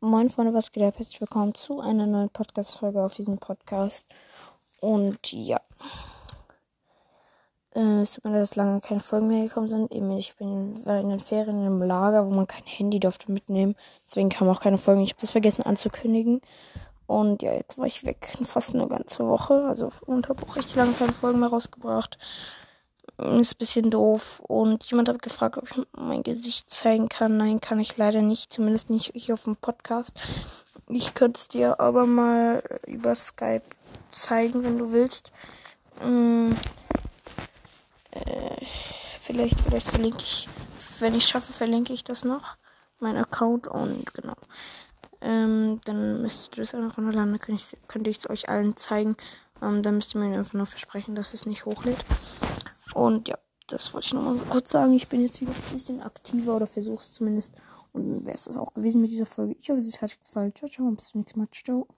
Moin Freunde, was geht ab? Herzlich willkommen zu einer neuen Podcast-Folge auf diesem Podcast. Und ja, äh, es tut mir leid, dass lange keine Folgen mehr gekommen sind. Eben, ich bin in den Ferien im Lager, wo man kein Handy durfte mitnehmen. Deswegen kamen auch keine Folgen. Ich habe das vergessen anzukündigen. Und ja, jetzt war ich weg, fast eine ganze Woche. Also und habe auch richtig lange keine Folgen mehr rausgebracht. Ist ein bisschen doof. Und jemand hat gefragt, ob ich mein Gesicht zeigen kann. Nein, kann ich leider nicht. Zumindest nicht hier auf dem Podcast. Ich könnte es dir aber mal über Skype zeigen, wenn du willst. Hm, äh, vielleicht, vielleicht verlinke ich, wenn ich schaffe, verlinke ich das noch. Mein Account und genau. Ähm, dann müsst ihr das einfach runterladen. Dann könnte ich es euch allen zeigen. Ähm, dann müsst ihr mir einfach nur versprechen, dass es nicht hochlädt. Und ja, das wollte ich nochmal kurz sagen. Ich bin jetzt wieder ein bisschen aktiver oder versuche es zumindest. Und wäre es das auch gewesen mit dieser Folge. Ich hoffe, es hat euch gefallen. Ciao, ciao. Bis zum nächsten Mal. Ciao.